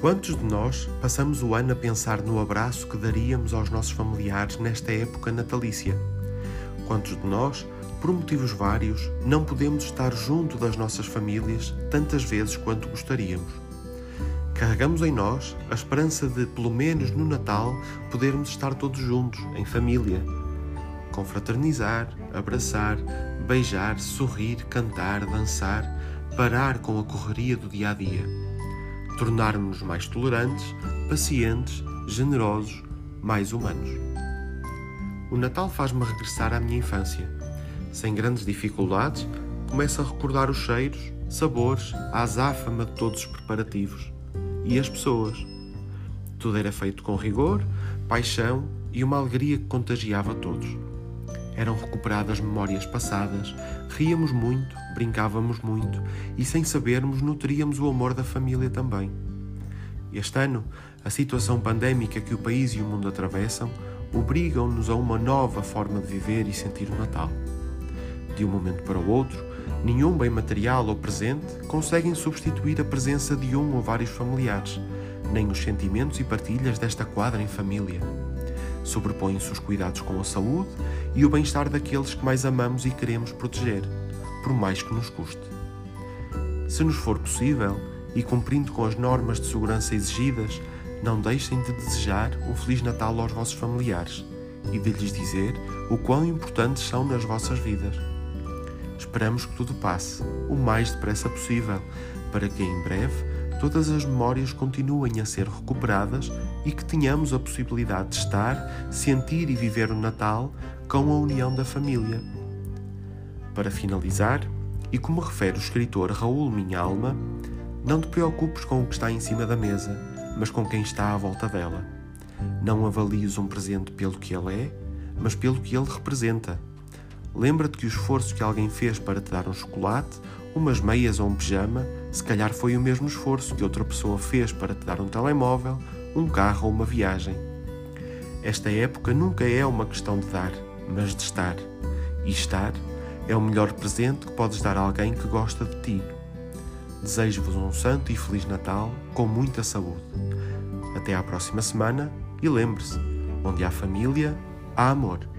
Quantos de nós passamos o ano a pensar no abraço que daríamos aos nossos familiares nesta época natalícia? Quantos de nós, por motivos vários, não podemos estar junto das nossas famílias tantas vezes quanto gostaríamos? Carregamos em nós a esperança de, pelo menos no Natal, podermos estar todos juntos, em família. Confraternizar, abraçar, beijar, sorrir, cantar, dançar, parar com a correria do dia a dia tornar-nos mais tolerantes, pacientes, generosos, mais humanos. O Natal faz-me regressar à minha infância. Sem grandes dificuldades, começo a recordar os cheiros, sabores, a azáfama de todos os preparativos e as pessoas. Tudo era feito com rigor, paixão e uma alegria que contagiava todos. Eram recuperadas memórias passadas, ríamos muito, brincávamos muito e, sem sabermos, nutríamos o amor da família também. Este ano, a situação pandémica que o país e o mundo atravessam obrigam-nos a uma nova forma de viver e sentir o Natal. De um momento para o outro, nenhum bem material ou presente conseguem substituir a presença de um ou vários familiares, nem os sentimentos e partilhas desta quadra em família sobrepõem-se os cuidados com a saúde e o bem-estar daqueles que mais amamos e queremos proteger, por mais que nos custe. Se nos for possível, e cumprindo com as normas de segurança exigidas, não deixem de desejar um Feliz Natal aos vossos familiares e de lhes dizer o quão importantes são nas vossas vidas. Esperamos que tudo passe o mais depressa possível, para que em breve todas as memórias continuem a ser recuperadas e que tenhamos a possibilidade de estar, sentir e viver o Natal com a união da família. Para finalizar, e como refere o escritor Raul Minhalma, não te preocupes com o que está em cima da mesa, mas com quem está à volta dela. Não avalies um presente pelo que ele é, mas pelo que ele representa. Lembra-te que o esforço que alguém fez para te dar um chocolate umas meias ou um pijama, se calhar foi o mesmo esforço que outra pessoa fez para te dar um telemóvel, um carro ou uma viagem. Esta época nunca é uma questão de dar, mas de estar. E estar é o melhor presente que podes dar a alguém que gosta de ti. Desejo-vos um santo e feliz Natal com muita saúde. Até à próxima semana e lembre-se: onde há família, há amor.